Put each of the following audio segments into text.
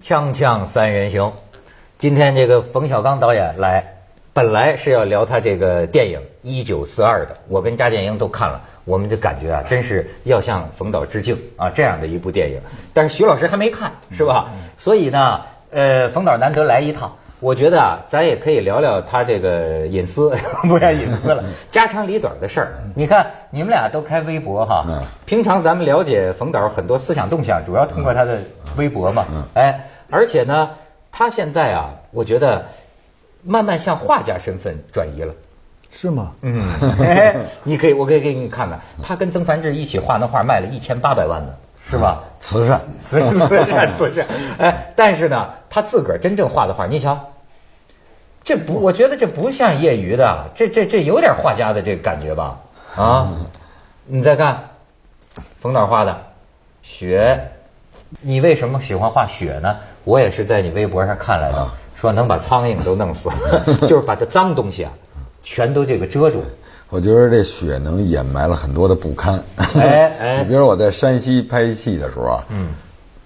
锵锵三人行，今天这个冯小刚导演来，本来是要聊他这个电影《一九四二》的，我跟扎建英都看了，我们就感觉啊，真是要向冯导致敬啊，这样的一部电影。但是徐老师还没看，是吧？所以呢，呃，冯导难得来一趟，我觉得啊，咱也可以聊聊他这个隐私，不要隐私了，家长里短的事儿。你看，你们俩都开微博哈，嗯平常咱们了解冯导很多思想动向，主要通过他的微博嘛。嗯哎，而且呢，他现在啊，我觉得慢慢向画家身份转移了。是吗？嗯，哎你可以，我可以给你看看，他跟曾梵志一起画那画卖了一千八百万呢，是吧？慈善，慈慈善慈善，哎，但是呢，他自个儿真正画的画，你瞧，这不，我觉得这不像业余的，这这这有点画家的这个感觉吧？啊，你再看冯导画的雪，你为什么喜欢画雪呢？我也是在你微博上看来的啊，说能把苍蝇都弄死，就是把这脏东西啊，全都这个遮住。我觉得这雪能掩埋了很多的不堪。哎 哎。你比如我在山西拍戏的时候啊，嗯，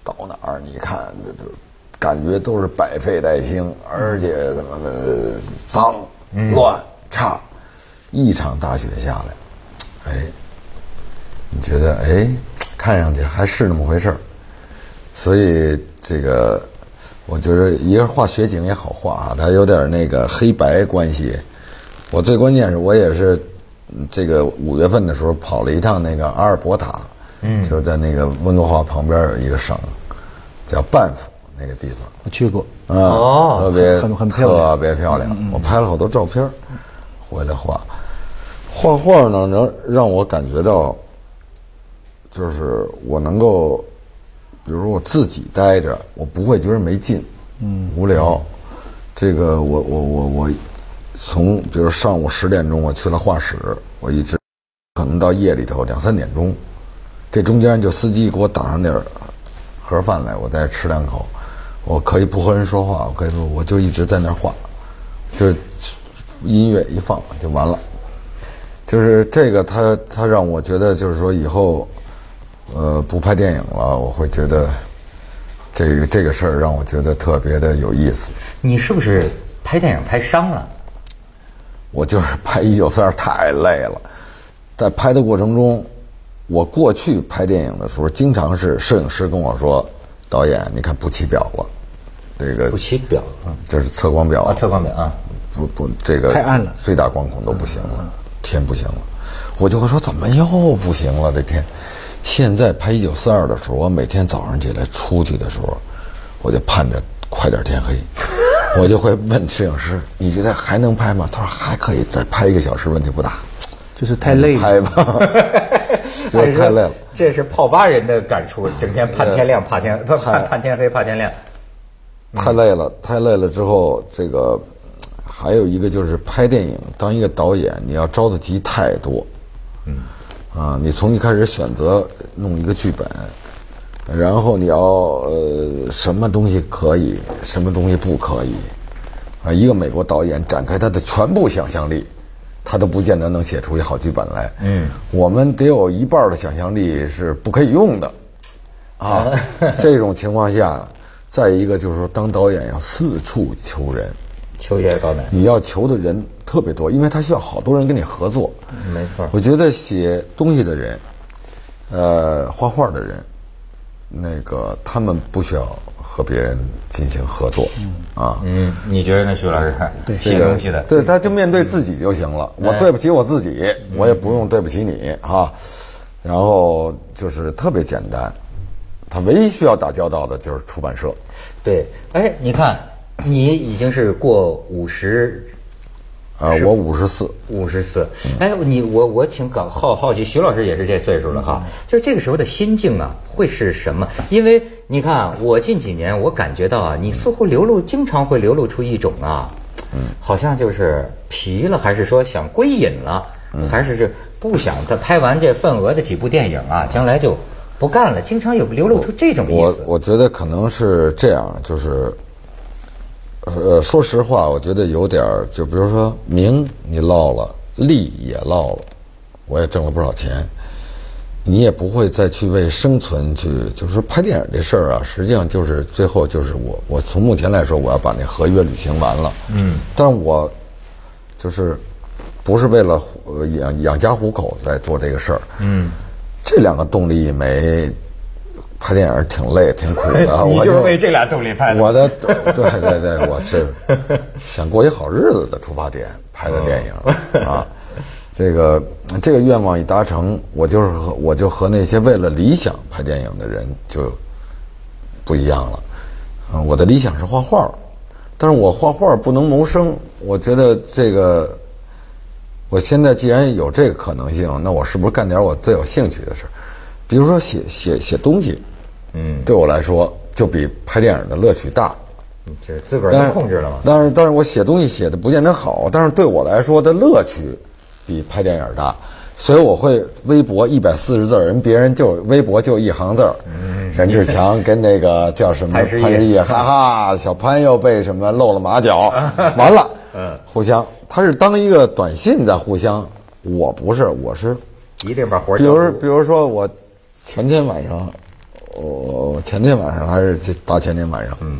到哪儿你看这都感觉都是百废待兴，而且怎么的脏、嗯。乱、差，一场大雪下来，哎，你觉得哎，看上去还是那么回事儿，所以这个我觉得一个画雪景也好画啊，它有点那个黑白关系。我最关键是我也是嗯这个五月份的时候跑了一趟那个阿尔伯塔，嗯就是在那个温哥华旁边有一个省叫班夫那个地方。我去过。啊，哦特别很很漂亮特别漂亮。我拍了好多照片儿回来画。画画呢，能让我感觉到，就是我能够，比如说我自己待着，我不会觉得没劲，嗯无聊。这个我我我我，从比如上午十点钟我去了画室，我一直可能到夜里头两三点钟，这中间就司机给我打上点盒饭来，我再吃两口，我可以不和人说话，我可以说，我就一直在那画，就音乐一放就完了。就是这个他，他让我觉得，就是说以后，呃，不拍电影了，我会觉得这个这个事儿让我觉得特别的有意思。你是不是拍电影拍伤了？我就是拍一九四二太累了，在拍的过程中，我过去拍电影的时候，经常是摄影师跟我说：“导演，你看不起表了，这个不起表嗯。这是测光表啊测光表啊，不不，这个太暗了。最大光孔都不行了，天不行了，我就会说怎么又不行了这天。现在拍一九四二的时候，我每天早上起来出去的时候，我就盼着快点天黑，我就会问摄影师：“你觉得还能拍吗？”他说：“还可以，再拍一个小时，问题不大。”就是太累了。拍吧，就是太累了。这是泡吧人的感触，整天盼天亮，怕天不盼盼天黑，怕天亮。太累了，太累了之后，这个还有一个就是拍电影，当一个导演，你要着的急太多。嗯，啊，你从一开始选择弄一个剧本，然后你要呃什么东西可以，什么东西不可以，啊，一个美国导演展开他的全部想象力，他都不见得能写出一好剧本来。嗯我们得有一半的想象力是不可以用的，啊，这种情况下，再一个就是说，当导演要四处求人，秋叶高难。你要求的人特别多，因为他需要好多人跟你合作。没错我觉得写东西的人，呃，画画的人，那个他们不需要和别人进行合作。啊，嗯，你觉得呢，徐老师？对写东西的，对，他就面对自己就行了。我哎对不起我自己，我也不用对不起你哈。然后就是特别简单，他唯一需要打交道的就是出版社。对，哎，你看，你已经是过五十，啊，我五十四，五十四。哎，你我我挺搞好好奇，徐老师也是这岁数了哈，就是这个时候的心境啊，会是什么？因为你看啊，我近几年我感觉到啊，你似乎流露，经常会流露出一种啊，嗯好像就是疲了，还是说想归隐了，还是是不想再拍完这份额的几部电影啊，将来就不干了，经常有流露出这种意思。我我觉得可能是这样，就是，呃，说实话，我觉得有点儿，就比如说名你落了，利也落了，我也挣了不少钱，你也不会再去为生存去，就是拍电影这事儿啊，实际上就是最后就是我，我从目前来说，我要把那合约履行完了。嗯，但我就是不是为了呃养养家糊口在做这个事儿。嗯，这两个动力没。拍电影挺累挺苦的，我就是为这俩动力拍的。我的对对对，我是想过一好日子的出发点拍的电影啊。这个这个愿望一达成，我就是和我就和那些为了理想拍电影的人就不一样了。嗯，我的理想是画画，但是我画画不能谋生。我觉得这个，我现在既然有这个可能性，那我是不是干点我最有兴趣的事比如说写写写东西。嗯，对我来说就比拍电影的乐趣大。这自个儿能控制了吗？但是，但是我写东西写的不见得好，但是对我来说的乐趣比拍电影大，所以我会微博一百四十字，人别人就微博就一行字儿。嗯，任志强跟那个叫什么 潘石屹，哈哈，小潘又被什么露了马脚，完了，嗯，互相，他是当一个短信在互相，我不是，我是。一定把活比如，比如说我前天晚上。我前天晚上还是大前天晚上，嗯，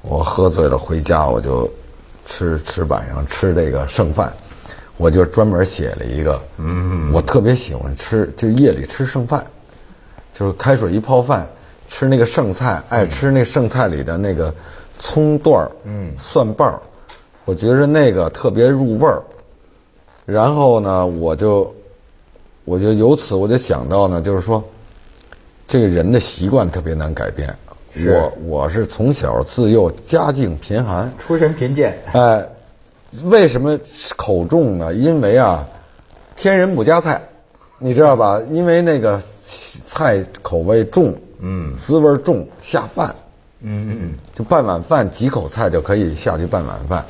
我喝醉了回家，我就吃吃晚上吃这个剩饭，我就专门写了一个，嗯，我特别喜欢吃，就夜里吃剩饭，就是开水一泡饭，吃那个剩菜，爱吃那剩菜里的那个葱段儿，嗯，蒜瓣儿，我觉着那个特别入味儿。然后呢，我就我就由此我就想到呢，就是说。这个人的习惯特别难改变。我我是从小自幼家境贫寒，出身贫贱。哎，为什么口重呢？因为啊，天人不加菜，你知道吧？因为那个菜口味重，嗯，滋味重，下饭。嗯嗯嗯，就半碗饭几口菜就可以下去半碗饭，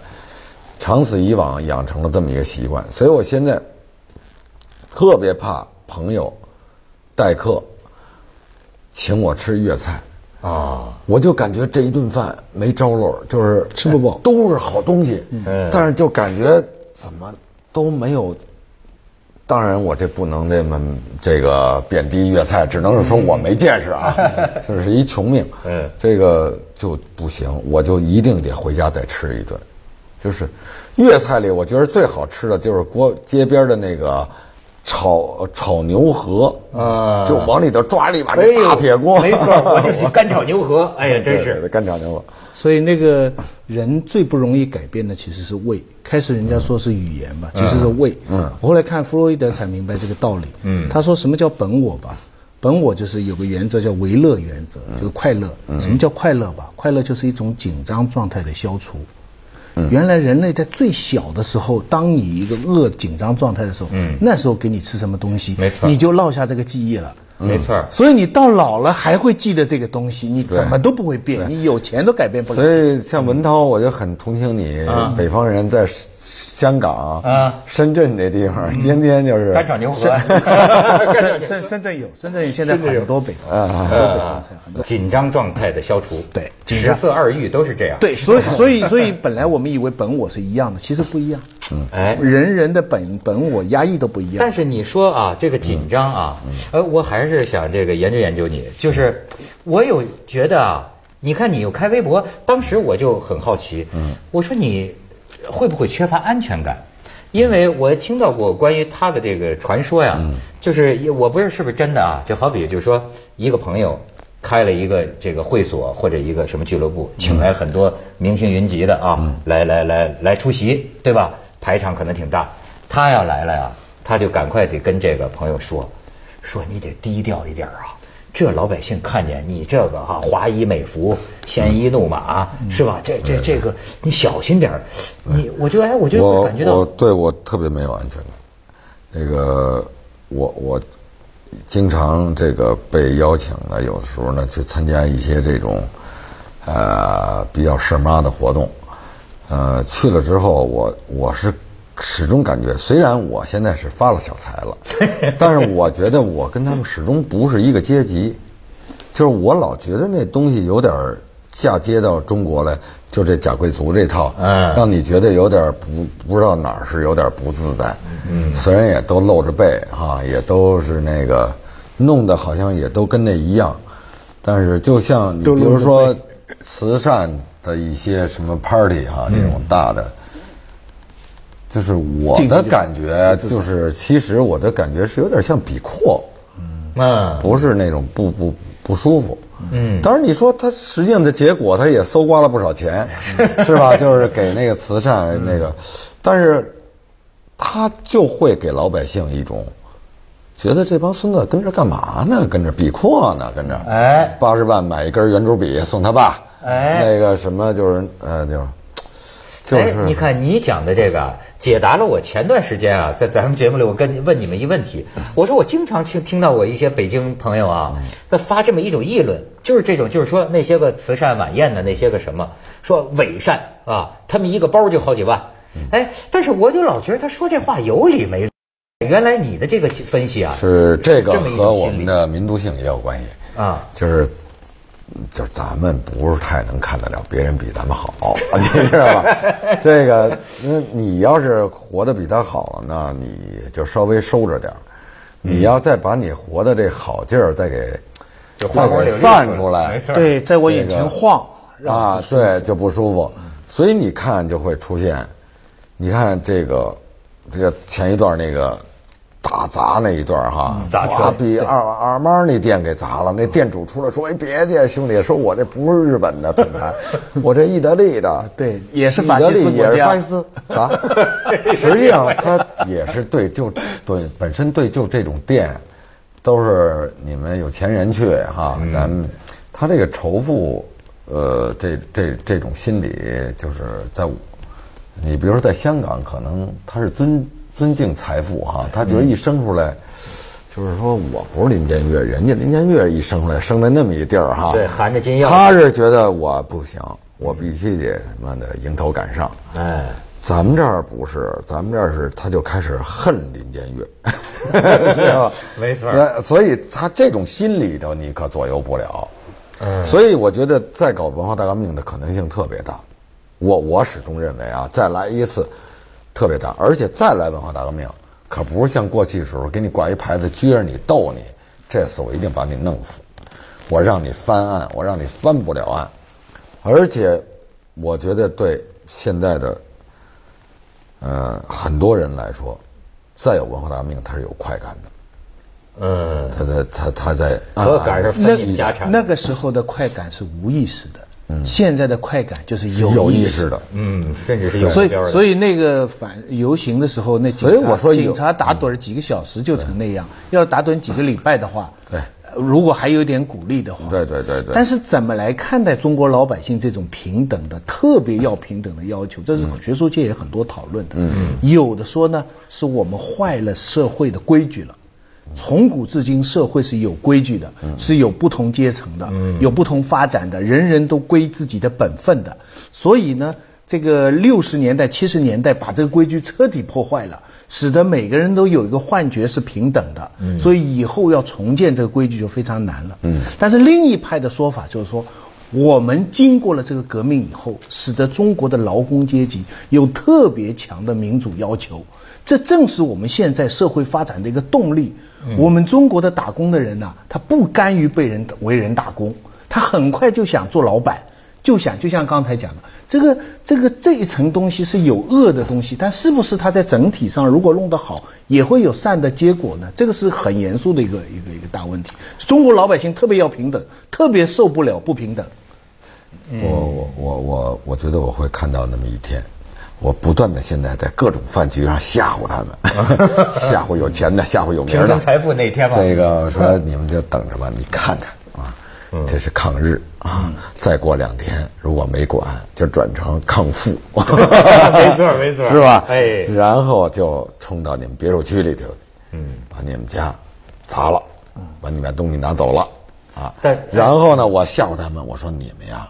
长此以往养成了这么一个习惯。所以我现在特别怕朋友待客。请我吃粤菜，啊，我就感觉这一顿饭没着落，就是吃不饱，都是好东西，嗯，但是就感觉怎么都没有。当然，我这不能那么这个贬低粤菜，只能是说我没见识啊，这是一穷命，嗯，这个就不行，我就一定得回家再吃一顿。就是粤菜里，我觉得最好吃的就是锅街边的那个。炒炒牛河啊，就往里头抓了一把这大铁锅，没错，我就是 干炒牛河。哎呀，真是干炒牛河。所以那个人最不容易改变的其实是胃。开始人家说是语言吧，其实是胃。嗯。我后来看弗洛伊德才明白这个道理。嗯。他说什么叫本我吧？本我就是有个原则叫唯乐原则，就是快乐。什么叫快乐吧？快乐就是一种紧张状态的消除。原来人类在最小的时候，当你一个饿紧张状态的时候，嗯，那时候给你吃什么东西，没错，你就落下这个记忆了，没错。所以你到老了还会记得这个东西，你怎么都不会变，你有钱都改变不了。所以像文涛，我就很同情你，北方人在。香港啊，深圳这地方天天就是干炒牛河。深 深 深圳有，深圳现在很多北方，很多北方菜，很多紧张状态的消除。对，十色二欲都是这样。对，所以 所以所以本来我们以为本我是一样的，其实不一样。嗯，哎，人人的本本我压抑都不一样。但是你说啊，这个紧张啊，呃，我还是想这个研究研究你。就是我有觉得啊，你看你又开微博，当时我就很好奇。嗯，我说你。会不会缺乏安全感？因为我听到过关于他的这个传说呀，就是我不知道是不是真的啊，就好比就是说一个朋友开了一个这个会所或者一个什么俱乐部，请来很多明星云集的啊，来来来来出席，对吧？排场可能挺大，他要来了呀，他就赶快得跟这个朋友说，说你得低调一点啊。这老百姓看见你这个哈华衣美服、鲜衣怒马，是吧？这这这个你小心点你我就哎，我就感觉到我对我特别没有安全感。那个我我经常这个被邀请呢，有的时候呢去参加一些这种呃比较事妈的活动，呃去了之后，我我是。始终感觉，虽然我现在是发了小财了，但是我觉得我跟他们始终不是一个阶级。就是我老觉得那东西有点嫁接到中国来，就这假贵族这套，嗯，让你觉得有点不不知道哪儿是有点不自在。嗯，虽然也都露着背哈，也都是那个弄得好像也都跟那一样，但是就像你比如说慈善的一些什么 party 哈，这种大的，就是我的感觉就是，其实我的感觉是有点像比阔，嗯，不是那种不不不舒服，嗯，当然你说他实际上的结果他也搜刮了不少钱，是吧？就是给那个慈善那个，但是他就会给老百姓一种。觉得这帮孙子跟这干嘛呢？跟这比阔呢？跟这哎，八十万买一根圆珠笔送他爸。哎，那个什么就是呃，就就是。你看你讲的这个，解答了我前段时间啊，在咱们节目里，我跟你问你们一问题。我说我经常听听到我一些北京朋友啊，他发这么一种议论，就是这种，就是说那些个慈善晚宴的那些个什么，说伪善啊，他们一个包就好几万。哎，但是我就老觉得他说这话有理没？原来你的这个分析啊，是这个和我们的民族性也有关系啊，就是就是咱们不是太能看得了别人比咱们好，你知道吧？这个那你要是活得比他好了呢，你就稍微收着点你要再把你活的这好劲儿再给再给散出来，对，在我眼前晃啊，对，就不舒服。所以你看就会出现，你看这个这个前一段那个。打砸那一段哈，砸比二二妈那店给砸了。那店主出来说：“哎，别介，兄弟，说我这不是日本的品牌，我这意大利的。对，也是意大利，也是巴西斯啊。实际上，他也是对，就对，本身对，就这种店，都是你们有钱人去哈。咱们他这个仇富，呃，这这这种心理，就是在你比如说在香港，可能他是尊。尊敬财富哈，他觉得一生出来，就是说我不是林建岳，人家林建岳一生出来生在那么一地儿哈，对，含着金钥匙，他是觉得我不行，我必须得什么的迎头赶上。哎，咱们这儿不是，咱们这儿是他就开始恨林建岳，没错，所以他这种心理头你可左右不了。嗯，所以我觉得再搞文化大革命的可能性特别大。我我始终认为啊，再来一次。特别大，而且再来文化大革命，可不是像过去时候给你挂一牌子撅着你逗你，这次我一定把你弄死，我让你翻案，我让你翻不了案，而且我觉得对现在的呃很多人来说，再有文化大革命，他是有快感的，嗯，他在他他在可赶上分你家产，那个时候的快感是无意识的。嗯，现在的快感就是有意识的，嗯，甚至是有所以所以那个反游行的时候，那警察警察打盹几个小时就成那样，要打盹几个礼拜的话，对，如果还有点鼓励的话，对对对对。但是怎么来看待中国老百姓这种平等的特别要平等的要求？这是学术界也很多讨论的。嗯嗯。有的说呢，是我们坏了社会的规矩了。从古至今，社会是有规矩的，是有不同阶层的，有不同发展的，人人都归自己的本分的。所以呢，这个六十年代、七十年代把这个规矩彻底破坏了，使得每个人都有一个幻觉是平等的。所以以后要重建这个规矩就非常难了。但是另一派的说法就是说，我们经过了这个革命以后，使得中国的劳工阶级有特别强的民主要求。这正是我们现在社会发展的一个动力。我们中国的打工的人呢，他不甘于被人为人打工，他很快就想做老板，就想就像刚才讲的，这个这个这一层东西是有恶的东西，但是不是他在整体上如果弄得好，也会有善的结果呢？这个是很严肃的一个一个一个大问题。中国老百姓特别要平等，特别受不了不平等。我我我我我觉得我会看到那么一天。我不断的现在在各种饭局上吓唬他们，吓唬有钱的，吓唬有名的。财富那天嘛。这个说你们就等着吧，你看看啊，这是抗日啊，再过两天如果没管，就转成抗富。没错没错，是吧？哎，然后就冲到你们别墅区里头，嗯，把你们家砸了，把你们东西拿走了啊。然后呢，我吓唬他们，我说你们呀。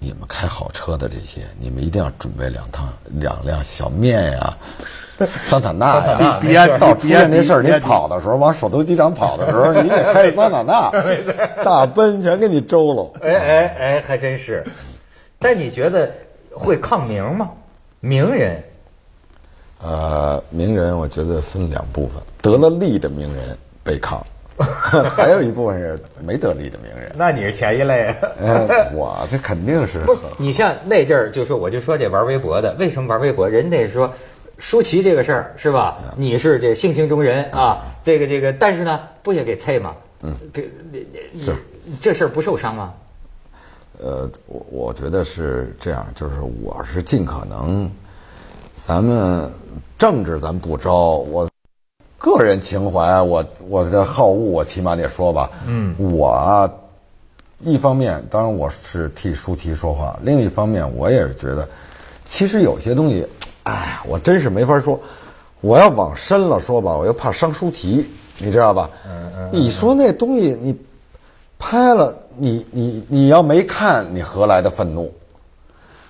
你们开好车的这些，你们一定要准备两趟两辆小面呀，桑塔纳呀。到出现那事儿，你跑的时候往首都机场跑的时候，你得开桑塔纳，大奔全给你周了。哎哎哎，还真是。但你觉得会抗名吗？名人？呃，名人我觉得分两部分，得了利的名人被抗，还有一部分是没得利的名人。那你是前一类。呃，我这肯定是。不，你像那阵儿就说，我就说这玩微博的，为什么玩微博？人得说舒淇这个事儿是吧？你是这性情中人啊，这个这个，但是呢，不也给菜吗？嗯，给你你是这事儿不受伤吗？呃，我我觉得是这样，就是我是尽可能，咱们政治咱不招，我个人情怀，我我的好恶，我起码得说吧。嗯，我一方面当然我是替舒淇说话，另一方面我也是觉得，其实有些东西，哎，我真是没法说。我要往深了说吧，我又怕伤舒淇，你知道吧？嗯嗯。你说那东西你。拍了，你你你要没看，你何来的愤怒？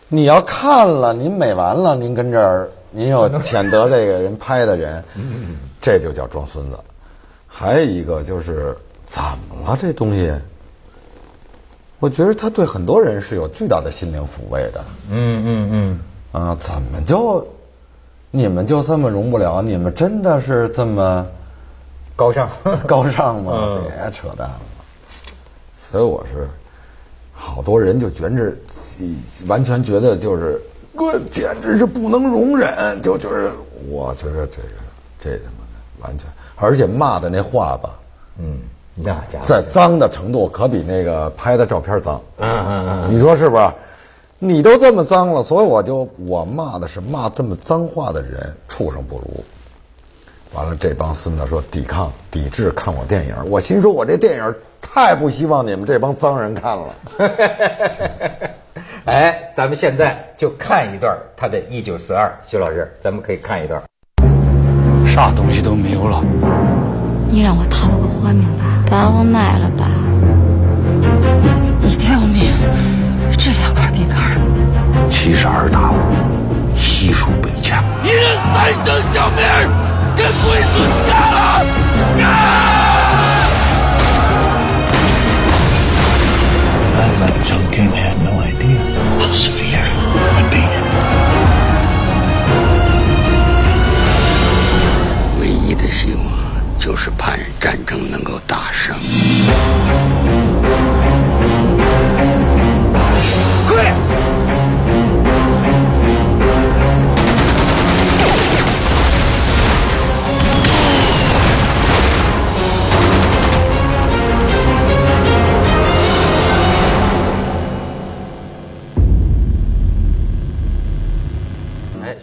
你要看了，您美完了，您跟这儿，您又谴责这个人拍的人，这就叫装孙子。还有一个就是怎么了？这东西，我觉得他对很多人是有巨大的心灵抚慰的。嗯嗯嗯。啊，怎么就你们就这么容不了？你们真的是这么高尚 高尚吗？别扯淡了。所以我是，好多人就觉着，完全觉得就是，我简直是不能容忍，就就是，我觉得这个这他妈的完全，而且骂的那话吧，嗯，那家伙在脏的程度可比那个拍的照片脏，嗯嗯嗯，你说是不是？你都这么脏了，所以我就我骂的是骂这么脏话的人畜生不如。完了，这帮孙子说抵抗、抵制看我电影，我心说我这电影。太不希望你们这帮脏人看了。哎，咱们现在就看一段他的《一九四二》，徐老师，咱们可以看一段。啥东西都没有了。你让我讨个活命吧，把我卖了吧。一条命值两块饼干。七十二大户，悉数被抢。一人三生小命，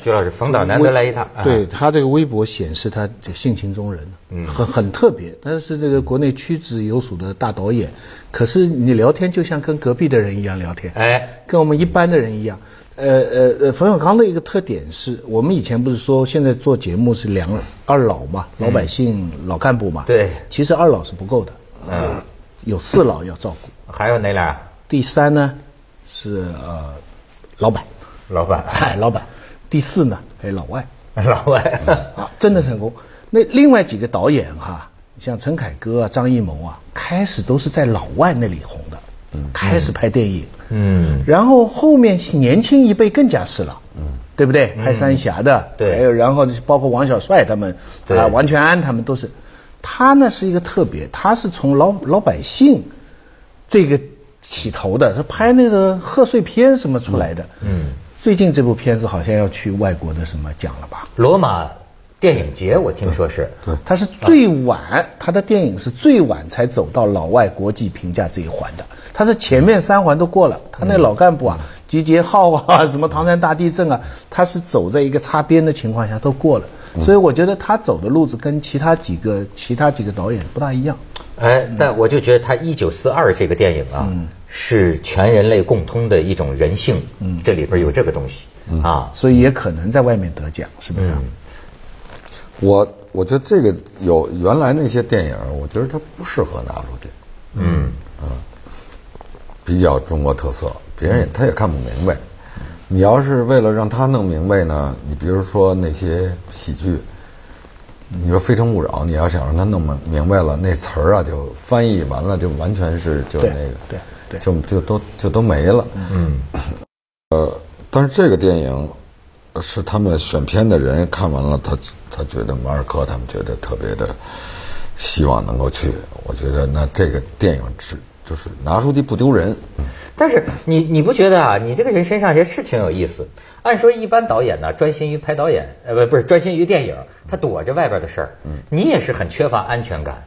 徐老师，冯导难得来一趟。对他这个微博显示他这性情中人，嗯，很很特别。他是这个国内屈指有数的大导演，可是你聊天就像跟隔壁的人一样聊天，哎，跟我们一般的人一样。呃呃呃，冯小刚的一个特点是我们以前不是说现在做节目是两二老嘛，老百姓老干部嘛，对，其实二老是不够的，嗯，有四老要照顾。还有哪俩？第三呢是呃老板，老板，哎，老板。第四呢，还有老外，老外。啊，真的成功。那另外几个导演哈，像陈凯歌啊、张艺谋啊，开始都是在老外那里红的，嗯，开始拍电影，嗯，然后后面年轻一辈更加是了，嗯，对不对？拍三峡的，对，还有然后包括王小帅他们，啊，王全安他们都是，他呢是一个特别，他是从老老百姓这个起头的，他拍那个贺岁片什么出来的，嗯。最近这部片子好像要去外国的什么奖了吧？罗马电影节，我听说是。对，他是最晚，他的电影是最晚才走到老外国际评价这一环的。他是前面三环都过了，他那老干部啊，集结号啊，什么唐山大地震啊，他是走在一个擦边的情况下都过了。所以我觉得他走的路子跟其他几个其他几个导演不大一样。哎，但我就觉得他《一九四二》这个电影啊。是全人类共通的一种人性，嗯，这里边有这个东西，啊，所以也可能在外面得奖，是不是？我我觉得这个有原来那些电影，我觉得它不适合拿出去，嗯。啊，比较中国特色，别人也他也看不明白。你要是为了让他弄明白呢，你比如说那些喜剧，你说《非诚勿扰》，你要想让他弄明明白了，那词儿啊就翻译完了就完全是就那个对对。就就都就都没了。嗯，呃，但是这个电影是他们选片的人看完了，他他觉得马尔科他们觉得特别的希望能够去。我觉得那这个电影是就是拿出去不丢人。但是你你不觉得啊？你这个人身上也是挺有意思。按说一般导演呢，专心于拍导演，呃不不是专心于电影，他躲着外边的事儿。嗯，你也是很缺乏安全感。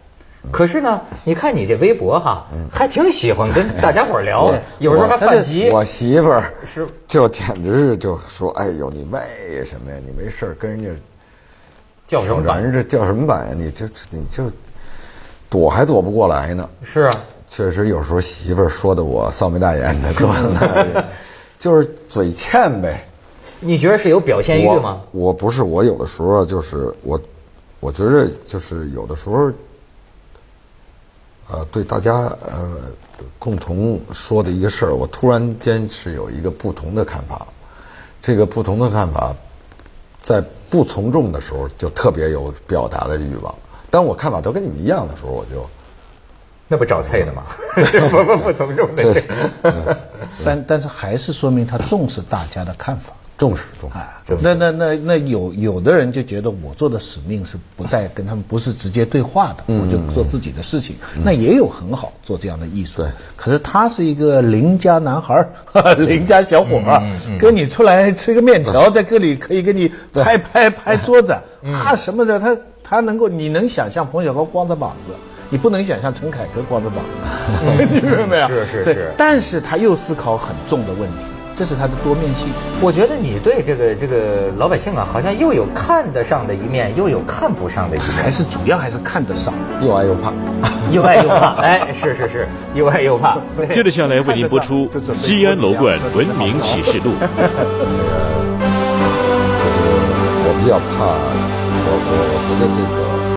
可是呢，你看你这微博哈，还挺喜欢跟大家伙聊，有时候还犯急。我媳妇儿是就简直是就说：“哎呦，你为什么呀？你没事跟人家叫什么板？人这叫什么板呀？你这你就躲还躲不过来呢。”是啊，确实有时候媳妇儿说的我臊眉大眼的，就是嘴欠呗。你觉得是有表现欲吗？我不是，我有的时候就是我，我觉得就是有的时候。呃，对大家呃共同说的一个事儿，我突然间是有一个不同的看法。这个不同的看法，在不从众的时候就特别有表达的欲望。当我看法都跟你们一样的时候，我就那不找菜的吗？不不不从众的。但但是还是说明他重视大家的看法。重视重视，那那那那有有的人就觉得我做的使命是不再跟他们不是直接对话的，我就做自己的事情。那也有很好做这样的艺术。对，可是他是一个邻家男孩 邻家小伙儿，跟你出来吃个面条，在这里可以跟你拍拍拍桌子啊什么的，他他能够你能想象冯小刚光着膀子，你不能想象陈凯歌光着膀子，你明白没有？是是是。但是他又思考很重的问题。这是他的多面性。我觉得你对这个这个老百姓啊，好像又有看得上的一面，又有看不上的一面。还是主要还是看得上，又爱又怕，又爱又怕。哎，是是是，又爱又怕。接着下来为您播出《西安楼冠文明启示录》。那个就是我比较怕，我我觉得这个。